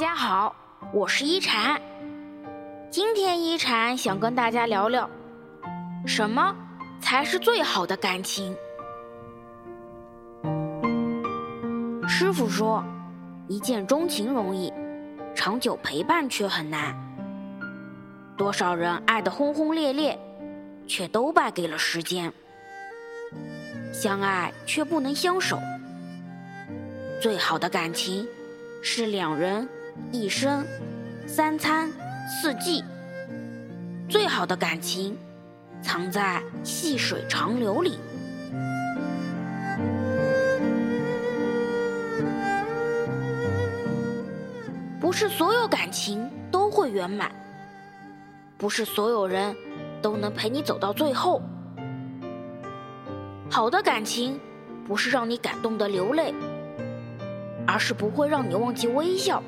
大家好，我是一禅。今天一禅想跟大家聊聊，什么才是最好的感情？师傅说，一见钟情容易，长久陪伴却很难。多少人爱得轰轰烈烈，却都败给了时间。相爱却不能相守，最好的感情。是两人一生三餐四季，最好的感情藏在细水长流里。不是所有感情都会圆满，不是所有人都能陪你走到最后。好的感情不是让你感动的流泪。而是不会让你忘记微笑。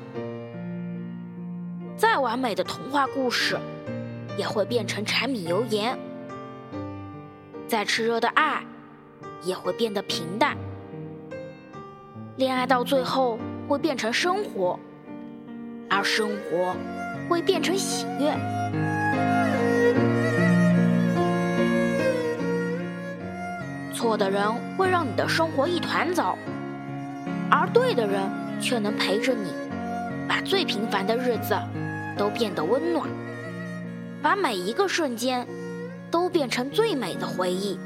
再完美的童话故事，也会变成柴米油盐；再炽热的爱，也会变得平淡。恋爱到最后会变成生活，而生活会变成喜悦。错的人会让你的生活一团糟。而对的人却能陪着你，把最平凡的日子都变得温暖，把每一个瞬间都变成最美的回忆。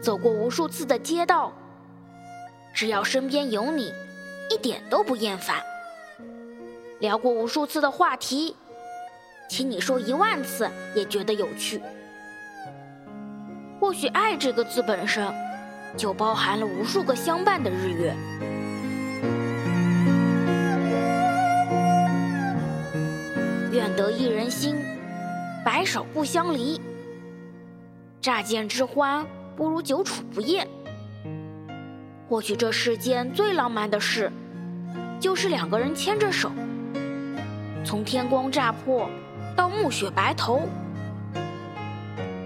走过无数次的街道，只要身边有你，一点都不厌烦。聊过无数次的话题，请你说一万次也觉得有趣。或许“爱”这个字本身。就包含了无数个相伴的日月。愿得一人心，白首不相离。乍见之欢，不如久处不厌。或许这世间最浪漫的事，就是两个人牵着手，从天光乍破到暮雪白头，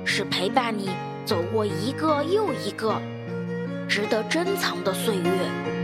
是陪伴你走过一个又一个。值得珍藏的岁月。